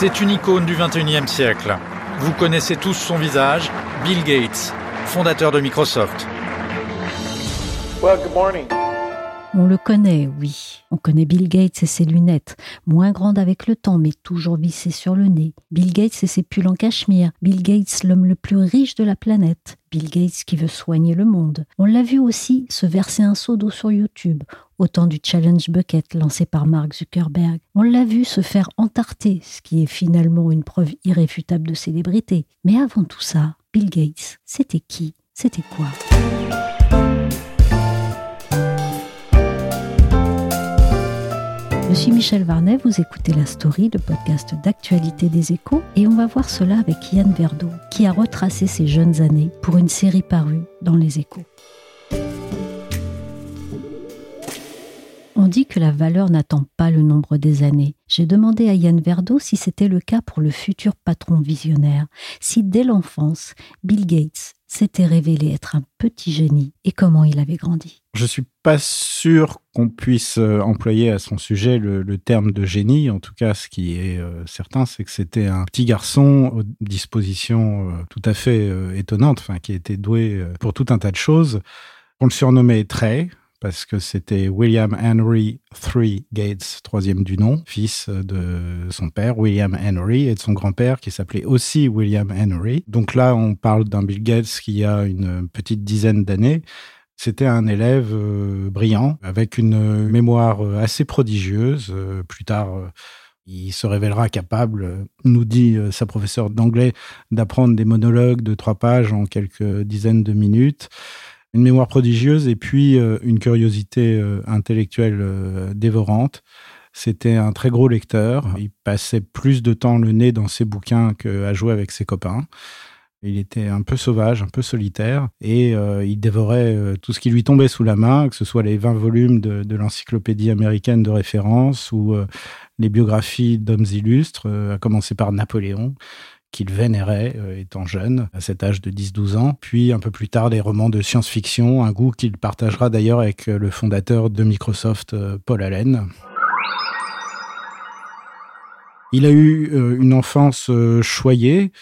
C'est une icône du 21e siècle. Vous connaissez tous son visage, Bill Gates, fondateur de Microsoft. Well, good morning. On le connaît, oui. On connaît Bill Gates et ses lunettes, moins grandes avec le temps, mais toujours vissées sur le nez. Bill Gates et ses pulls en cachemire. Bill Gates, l'homme le plus riche de la planète. Bill Gates qui veut soigner le monde. On l'a vu aussi se verser un seau d'eau sur YouTube, au temps du Challenge Bucket lancé par Mark Zuckerberg. On l'a vu se faire entarter, ce qui est finalement une preuve irréfutable de célébrité. Mais avant tout ça, Bill Gates, c'était qui? C'était quoi? Je suis Michel Varnet, vous écoutez La Story, le podcast d'actualité des échos, et on va voir cela avec Yann Verdeau, qui a retracé ses jeunes années pour une série parue dans les échos. On dit que la valeur n'attend pas le nombre des années. J'ai demandé à Yann Verdeau si c'était le cas pour le futur patron visionnaire, si dès l'enfance, Bill Gates s'était révélé être un petit génie et comment il avait grandi. Je suis pas sûr qu'on puisse euh, employer à son sujet le, terme de génie. En tout cas, ce qui est euh, certain, c'est que c'était un petit garçon aux dispositions euh, tout à fait étonnantes, enfin, qui était doué pour tout un tas de choses. On le surnommait Trey parce que c'était William Henry III Gates, troisième du nom, fils de son père, William Henry, et de son grand-père qui s'appelait aussi William Henry. Donc là, on parle d'un Bill Gates qui a une petite dizaine d'années. C'était un élève euh, brillant, avec une mémoire assez prodigieuse. Euh, plus tard, euh, il se révélera capable, nous dit euh, sa professeure d'anglais, d'apprendre des monologues de trois pages en quelques dizaines de minutes une mémoire prodigieuse et puis euh, une curiosité euh, intellectuelle euh, dévorante. C'était un très gros lecteur. Il passait plus de temps le nez dans ses bouquins qu'à jouer avec ses copains. Il était un peu sauvage, un peu solitaire, et il dévorait tout ce qui lui tombait sous la main, que ce soit les 20 volumes de, l'encyclopédie américaine de référence ou les biographies d'hommes illustres, à commencer par Napoléon qu'il vénérait euh, étant jeune, à cet âge de 10-12 ans, puis un peu plus tard des romans de science-fiction, un goût qu'il partagera d'ailleurs avec euh, le fondateur de Microsoft, euh, Paul Allen. Il a eu une enfance choyée,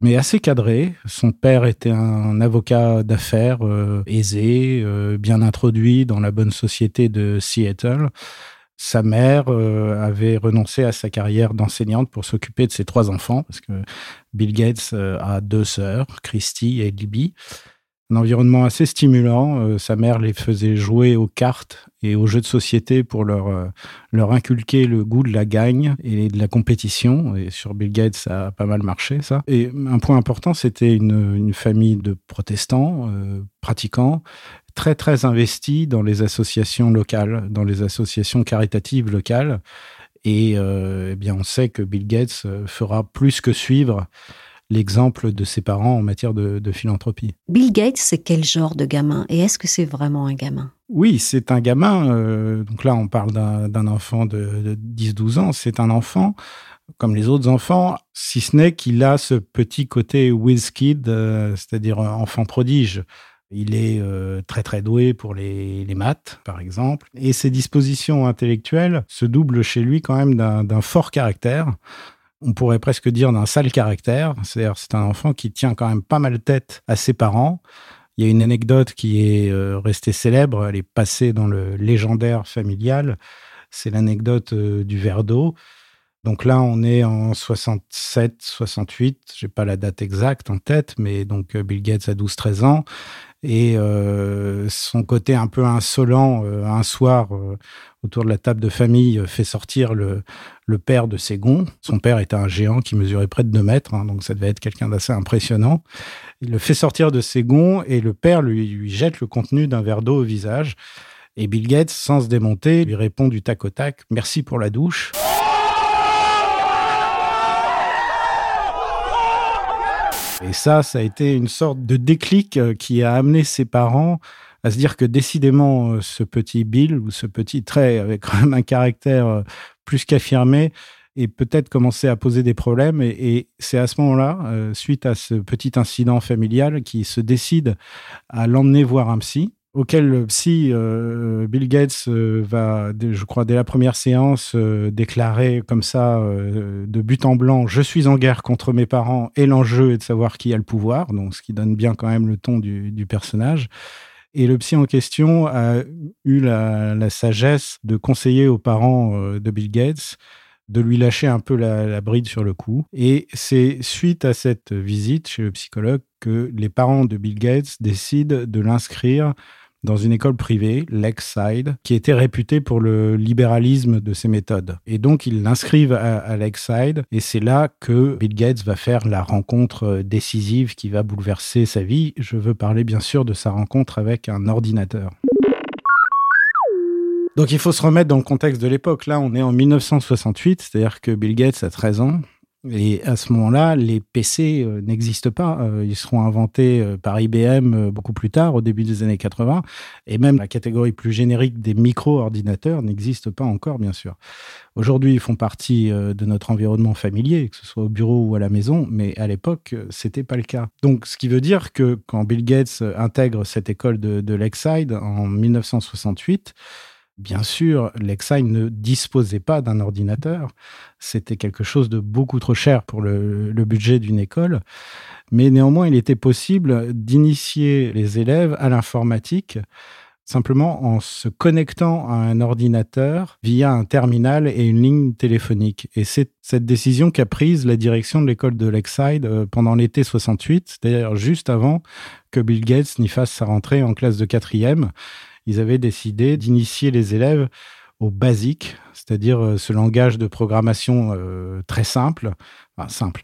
mais assez cadrée. Son père était un avocat d'affaires aisé, bien introduit dans la bonne société de Seattle. Sa mère euh, avait renoncé à sa carrière d'enseignante pour s'occuper de ses trois enfants, parce que Bill Gates euh, a deux sœurs, Christy et Libby. Un environnement assez stimulant. Euh, sa mère les faisait jouer aux cartes et aux jeux de société pour leur, leur inculquer le goût de la gagne et de la compétition. Et sur Bill Gates, ça a pas mal marché, ça. Et un point important, c'était une, une famille de protestants, pratiquants, très très investi dans les associations locales, dans les associations caritatives locales. Et euh, eh bien, on sait que Bill Gates euh, fera plus que suivre l'exemple de ses parents en matière de, de philanthropie. Bill Gates, c'est quel genre de gamin? Et est-ce que c'est vraiment un gamin? Oui, c'est un gamin. Euh, donc là, on parle d'un enfant de, de 10-12 ans. C'est un enfant comme les autres enfants, si ce n'est qu'il a ce petit côté whiz kid, euh, c'est-à-dire enfant prodige. Il est euh, très très doué pour les, les, maths, par exemple, et ses dispositions intellectuelles se doublent chez lui quand même d'un fort caractère. On pourrait presque dire d'un sale caractère. C'est-à-dire c'est un enfant qui tient quand même pas mal tête à ses parents. Il y a une anecdote qui est euh, restée célèbre, elle est passée dans le légendaire familial. C'est l'anecdote euh, du verre d'eau. Donc là, on est en 67, 68, j'ai pas la date exacte en tête, mais donc Bill Gates a 12-13 ans et euh, son côté un peu insolent euh, un soir euh, autour de la table de famille fait sortir le, père de ses gonds. Son père était un géant qui mesurait près de 2 mètres, hein, donc ça devait être quelqu'un d'assez impressionnant. Il le fait sortir de ses gonds et le père lui, lui jette le contenu d'un verre d'eau au visage. Et Bill Gates, sans se démonter, lui répond du tac au tac, merci pour la douche. Et ça, ça a été une sorte de déclic euh, qui a amené ses parents à se dire que décidément, euh, ce petit Bill ou ce petit trait avec quand même un caractère euh, plus qu'affirmé et peut-être commencer à poser des problèmes. Et, c'est à ce moment-là, suite à ce petit incident familial, qu'il se décide à l'emmener voir un psy auquel le psy euh, Bill Gates euh, va, je crois, dès la première séance, euh, déclarer comme ça, de but en blanc, je suis en guerre contre mes parents et l'enjeu est de savoir qui a le pouvoir, donc ce qui donne bien quand même le ton du, personnage. Et le psy en question a eu la, sagesse de conseiller aux parents de Bill Gates de lui lâcher un peu la, la bride sur le cou. Et c'est suite à cette visite chez le psychologue que les parents de Bill Gates décident de l'inscrire dans une école privée, Lakeside, qui était réputée pour le libéralisme de ses méthodes. Et donc, ils l'inscrivent à, Lakeside, et c'est là que Bill Gates va faire la rencontre euh, décisive qui va bouleverser sa vie. Je veux parler bien sûr de sa rencontre avec un ordinateur. Donc il faut se remettre dans le contexte de l'époque. Là, on est en 1968, c'est-à-dire que Bill Gates a 13 ans. Et à ce moment-là, les PC euh, n'existent pas. Euh, ils seront inventés euh, par IBM beaucoup plus tard, au début des années 80. Et même la catégorie plus générique des micro-ordinateurs n'existe pas encore, bien sûr. Aujourd'hui, ils font partie de notre environnement familier, que ce soit au bureau ou à la maison, mais à l'époque, c'était pas le cas. Donc, ce qui veut dire que quand Bill Gates intègre cette école de, de Lakeside en 1968, Bien sûr, Lexine ne disposait pas d'un ordinateur. C'était quelque chose de beaucoup trop cher pour le, budget d'une école. Mais néanmoins, il était possible d'initier les élèves à l'informatique simplement en se connectant à un ordinateur via un terminal et une ligne téléphonique. Et c'est cette décision qu'a prise la direction de l'école de Lakeside euh, pendant l'été 68, c'est-à-dire juste avant que Bill Gates n'y fasse sa rentrée en classe de quatrième ils avaient décidé d'initier les élèves au basique, c'est-à-dire euh, ce langage de programmation euh, très simple, simple,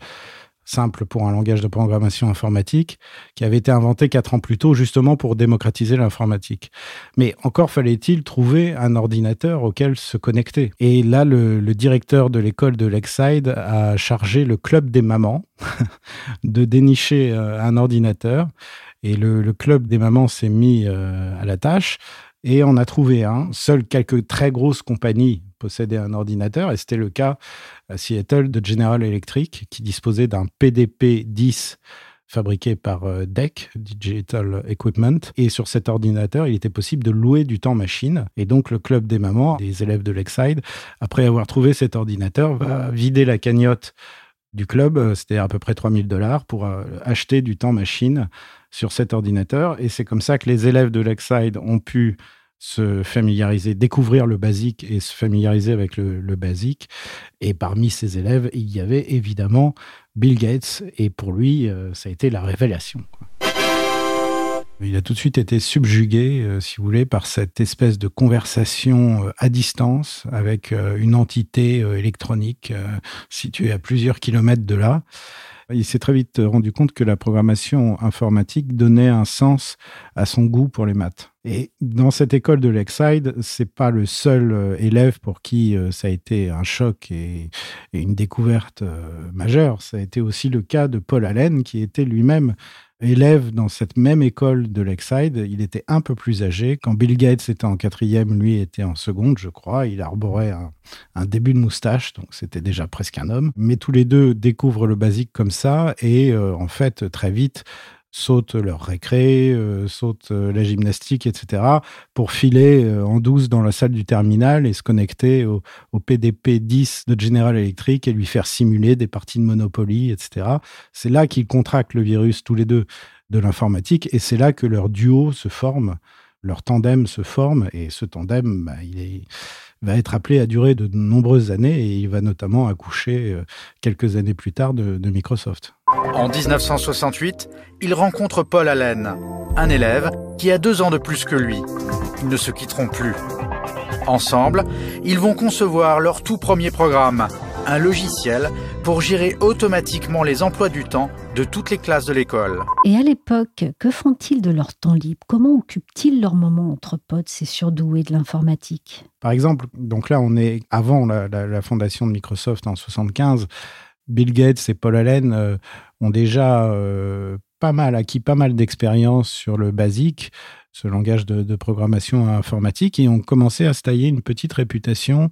simple pour un langage de programmation informatique, qui avait été inventé quatre ans plus tôt justement pour démocratiser l'informatique. Mais encore fallait-il trouver un ordinateur auquel se connecter. Et là, le, directeur de l'école de Lakeside a chargé le club des mamans de dénicher euh, un ordinateur et le, club des mamans s'est mis euh, à la tâche et on a trouvé un. Seules quelques très grosses compagnies possédaient un ordinateur et c'était le cas à Seattle de General Electric qui disposait d'un PDP-10 fabriqué par euh, DEC, Digital Equipment. Et sur cet ordinateur, il était possible de louer du temps machine. Et donc, le club des mamans, des élèves de Lakeside, après avoir trouvé cet ordinateur, va vider la cagnotte du club, euh, c'était à peu près 3000 dollars, pour acheter du temps machine sur cet ordinateur. Et c'est comme ça que les élèves de Lakeside ont pu se familiariser, découvrir le basique et se familiariser avec le, basique. Et parmi ces élèves, il y avait évidemment Bill Gates. Et pour lui, euh, ça a été la révélation. Il a tout de suite été subjugué, euh, si vous voulez, par cette espèce de conversation euh, à distance avec une entité électronique située à plusieurs kilomètres de là. Il s'est très vite rendu compte que la programmation informatique donnait un sens à son goût pour les maths. Et dans cette école de Lakeside, c'est pas le seul euh, élève pour qui euh, ça a été un choc et, une découverte euh, majeure. Ça a été aussi le cas de Paul Allen, qui était lui-même élève dans cette même école de Lakeside. Il était un peu plus âgé. Quand Bill Gates était en quatrième, lui était en seconde, je crois. Il arborait un, début de moustache, donc c'était déjà presque un homme. Mais tous les deux découvrent le basique comme ça et en fait, très vite, sautent leur récré, euh, sautent euh, la gymnastique, etc., pour filer euh, en douce dans la salle du terminal et se connecter au, PDP 10 de General Electric et lui faire simuler des parties de Monopoly, etc. C'est là qu'ils contractent le virus tous les deux de l'informatique et c'est là que leur duo se forme, leur tandem se forme et ce tandem, bah, il est va être appelé à durer de nombreuses années et il va notamment accoucher euh, quelques années plus tard de, Microsoft. En 1968, il rencontre Paul Allen, un élève qui a deux ans de plus que lui. Ils ne se quitteront plus. Ensemble, ils vont concevoir leur tout premier programme, un logiciel pour gérer automatiquement les emplois du temps de toutes les classes de l'école. Et à l'époque, que font-ils de leur temps libre? Comment occupent-ils leur moment entre potes, ces surdoués de l'informatique? Par exemple, donc là, on est avant la, fondation de Microsoft en 75. Bill Gates et Paul Allen euh, ont déjà euh, pas mal acquis pas mal d'expérience sur le basique ce langage de, programmation informatique et ont commencé à se tailler une petite réputation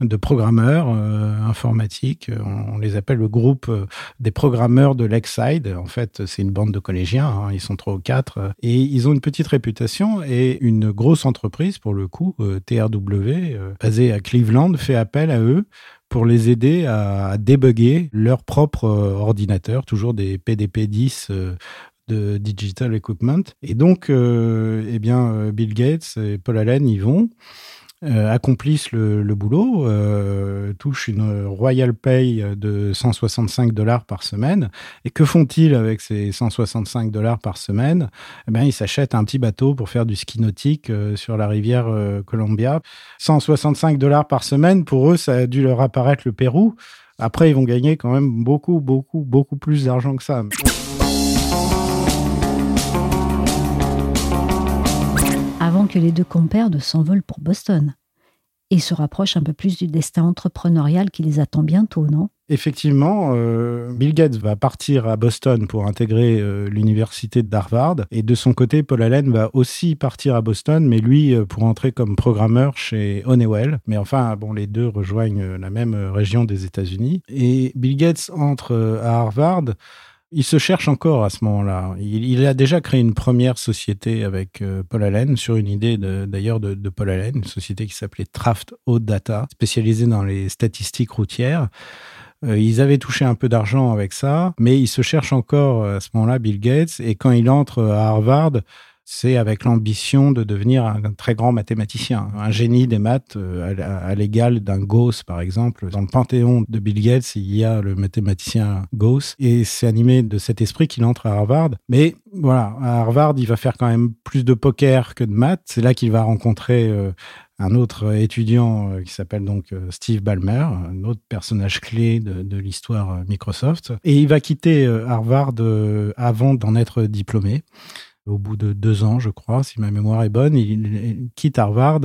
de programmeurs euh, informatiques. On, les appelle le groupe des programmeurs de Lakeside. En fait, c'est une bande de collégiens, hein, ils sont trois ou quatre, et ils ont une petite réputation et une grosse entreprise, pour le coup, TRW, basée à Cleveland, fait appel à eux pour les aider à débugger leur propre ordinateur, toujours des PDP-10 de Digital Equipment. Et donc, euh, eh bien, euh, Bill Gates et Paul Allen y vont. Euh, accomplissent le, boulot, touchent une royal pay de 165 dollars par semaine. Et que font-ils avec ces 165 dollars par semaine? Eh bien, Ils s'achètent un petit bateau pour faire du ski nautique sur la rivière Columbia. 165 dollars par semaine, pour eux, ça a dû leur apparaître le Pérou. Après, ils vont gagner quand même beaucoup, beaucoup, beaucoup plus d'argent que ça. Que les deux compères s'envolent pour Boston et se rapprochent un peu plus du destin entrepreneurial qui les attend bientôt, non? Effectivement, euh, Bill Gates va partir à Boston pour intégrer euh, l'université d'Harvard. Et de son côté, Paul Allen va aussi partir à Boston, mais lui euh, pour entrer comme programmeur chez Honeywell. Mais enfin, bon, les deux rejoignent la même région des États-Unis. Et Bill Gates entre à Harvard il se cherche encore à ce moment-là. Il, a déjà créé une première société avec euh, Paul Allen, sur une idée d'ailleurs de, Paul Allen, une société qui s'appelait Traft Haute Data, spécialisée dans les statistiques routières. Euh, ils avaient touché un peu d'argent avec ça, mais il se cherche encore à ce moment-là, Bill Gates, et quand il entre à Harvard, c'est avec l'ambition de devenir un, très grand mathématicien, un génie des maths euh, à, l'égal d'un Gauss, par exemple. Dans le panthéon de Bill Gates, il y a le mathématicien Gauss, et c'est animé de cet esprit qu'il entre à Harvard. Mais voilà, à Harvard, il va faire quand même plus de poker que de maths. C'est là qu'il va rencontrer euh, un autre étudiant euh, qui s'appelle donc Steve Ballmer, un autre personnage clé de, de l'histoire Microsoft. Et il va quitter Harvard avant d'en être diplômé au bout de deux ans, je crois, si ma mémoire est bonne. Il, quitte Harvard,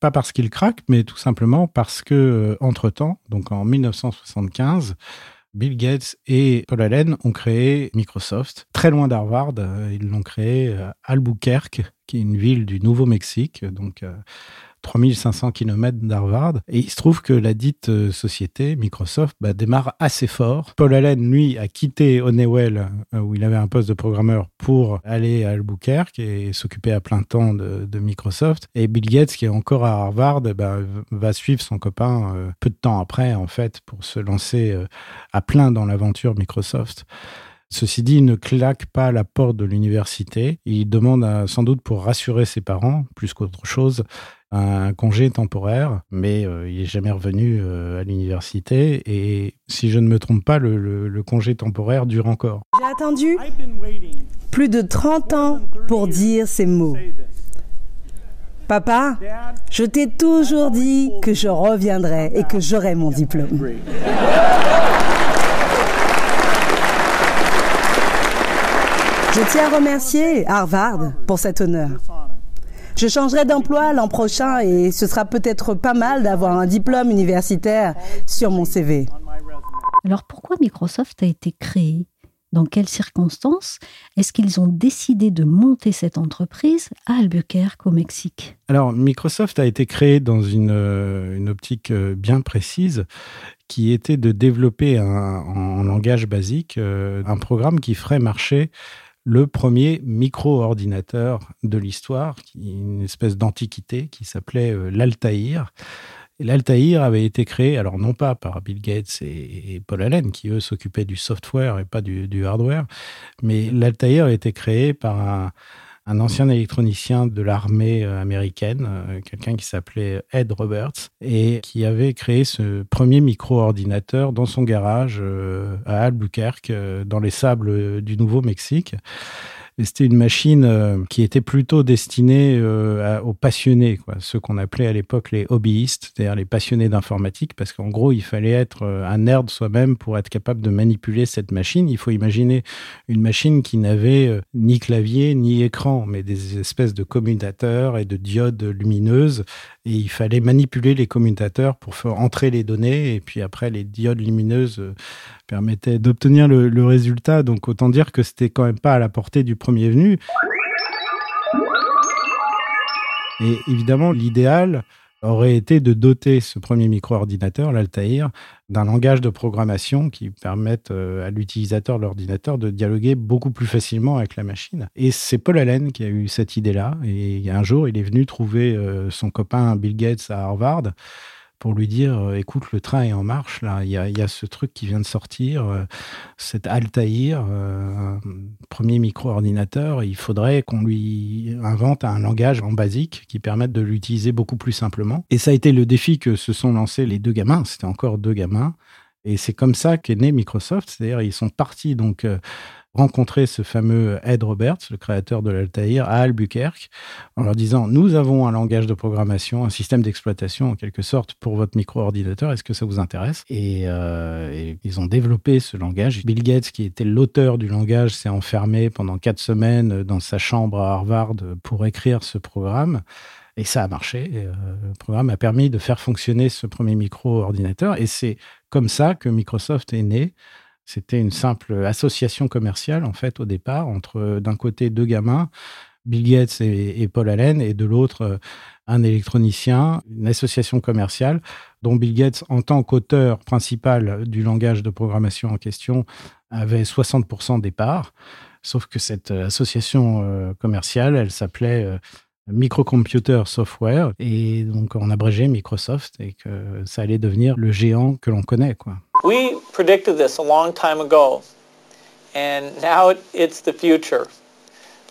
pas parce qu'il craque, mais tout simplement parce que, euh, entre-temps, donc en 1975, Bill Gates et Paul Allen ont créé Microsoft. Très loin d'Harvard, euh, ils l'ont créé à Albuquerque, qui est une ville du Nouveau-Mexique, donc euh, 3500 km d'Harvard. Et il se trouve que la dite euh, société, Microsoft, bah, démarre assez fort. Paul Allen, lui, a quitté Honeywell, euh, où il avait un poste de programmeur, pour aller à Albuquerque et s'occuper à plein temps de, Microsoft. Et Bill Gates, qui est encore à Harvard, bah, va suivre son copain euh, peu de temps après, en fait, pour se lancer à plein dans l'aventure Microsoft. Ceci dit, il ne claque pas la porte de l'université. Il demande sans doute pour rassurer ses parents, plus qu'autre chose, un congé temporaire, mais euh, il n'est jamais revenu euh, à l'université. Et si je ne me trompe pas, le, congé temporaire dure encore. J'ai attendu plus de 30 ans pour dire ces mots. Papa, je t'ai toujours dit que je reviendrai et que j'aurai mon diplôme. Je tiens à remercier Harvard pour cet honneur. Je changerai d'emploi l'an prochain et ce sera peut-être pas mal d'avoir un diplôme universitaire sur mon CV. Alors pourquoi Microsoft a été créé? Dans quelles circonstances? Est-ce qu'ils ont décidé de monter cette entreprise à Albuquerque au Mexique? Alors Microsoft a été créé dans une, euh, une optique euh, bien précise qui était de développer en langage basique euh, un programme qui ferait marcher le premier micro-ordinateur de l'histoire, une espèce d'antiquité qui s'appelait euh, l'Altaïr. l'Altaïr avait été créé, alors non pas par Bill Gates et, Paul Allen, qui eux s'occupaient du software et pas du, hardware, mais l'Altaïr a été créé par un, un ancien électronicien de l'armée euh, américaine, euh, quelqu'un qui s'appelait Ed Roberts, et qui avait créé ce premier micro-ordinateur dans son garage euh, à Albuquerque, dans les sables du Nouveau-Mexique. C'était une machine euh, qui était plutôt destinée euh, aux passionnés, quoi, ceux qu'on appelait à l'époque les hobbyistes, c'est-à-dire les passionnés d'informatique, parce qu'en gros, il fallait être euh, un nerd soi-même pour être capable de manipuler cette machine. Il faut imaginer une machine qui n'avait ni clavier ni écran, mais des espèces de commutateurs et de diodes lumineuses et il fallait manipuler les commutateurs pour faire entrer les données et puis après les diodes lumineuses euh, permettaient d'obtenir le, résultat. Donc autant dire que c'était quand même pas à la portée du premier venu. Et évidemment, l'idéal, aurait été de doter ce premier micro-ordinateur, l'Altair, d'un langage de programmation qui permette euh, à l'utilisateur de l'ordinateur de dialoguer beaucoup plus facilement avec la machine. Et c'est Paul Allen qui a eu cette idée-là. Et un jour, il est venu trouver euh, son copain Bill Gates à Harvard pour lui dire euh, écoute, le train est en marche, là, il y a, ce truc qui vient de sortir, euh, cet Altair, euh, premier micro-ordinateur, il faudrait qu'on lui invente un langage en basique qui permette de l'utiliser beaucoup plus simplement. Et ça a été le défi que se sont lancés les deux gamins, c'était encore deux gamins. Et c'est comme ça qu'est né Microsoft, c'est-à-dire ils sont partis donc rencontrer ce fameux Ed Roberts, le créateur de l'Altair, à Albuquerque, en leur disant Nous avons un langage de programmation, un système d'exploitation en quelque sorte pour votre micro-ordinateur, est-ce que ça vous intéresse? Euh, et, ils ont développé ce langage. Bill Gates, qui était l'auteur du langage, s'est enfermé pendant quatre semaines dans sa chambre à Harvard pour écrire ce programme. Et ça a marché. Euh, le programme a permis de faire fonctionner ce premier micro-ordinateur. Et c'est comme ça que Microsoft est né c'était une simple association commerciale, en fait, au départ, entre d'un côté deux gamins, Bill Gates et, Paul Allen, et de l'autre euh, un électronicien, une association commerciale dont Bill Gates, en tant qu'auteur principal du langage de programmation en question, avait 60% des parts. Sauf que cette euh, association euh, commerciale, elle s'appelait Microcomputer Software, et donc en abrégé Microsoft, et que ça allait devenir le géant que l'on connaît, quoi. We predicted this a long time ago, and now it's the future.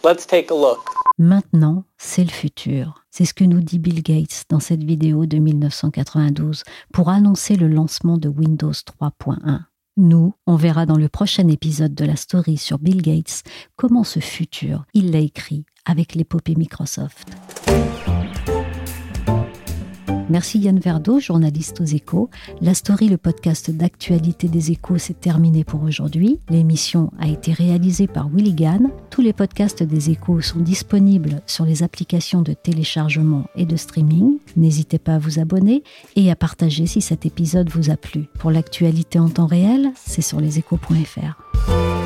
Let's take a look. Maintenant, c'est le futur. C'est ce que nous dit Bill Gates dans cette vidéo de 1992 pour annoncer le lancement de Windows 3.1. Nous, on verra dans le prochain épisode de la story sur Bill Gates comment ce futur, il l'a écrit avec l'épopée Microsoft. Merci Yann Verdeau, journaliste aux échos. La story, le podcast d'actualité des échos, s'est terminé pour aujourd'hui. L'émission a été réalisée par Willy Gann. Tous les podcasts des échos sont disponibles sur les applications de téléchargement et de streaming. N'hésitez pas à vous abonner et à partager si cet épisode vous a plu. Pour l'actualité en temps réel, c'est sur leséchos.fr.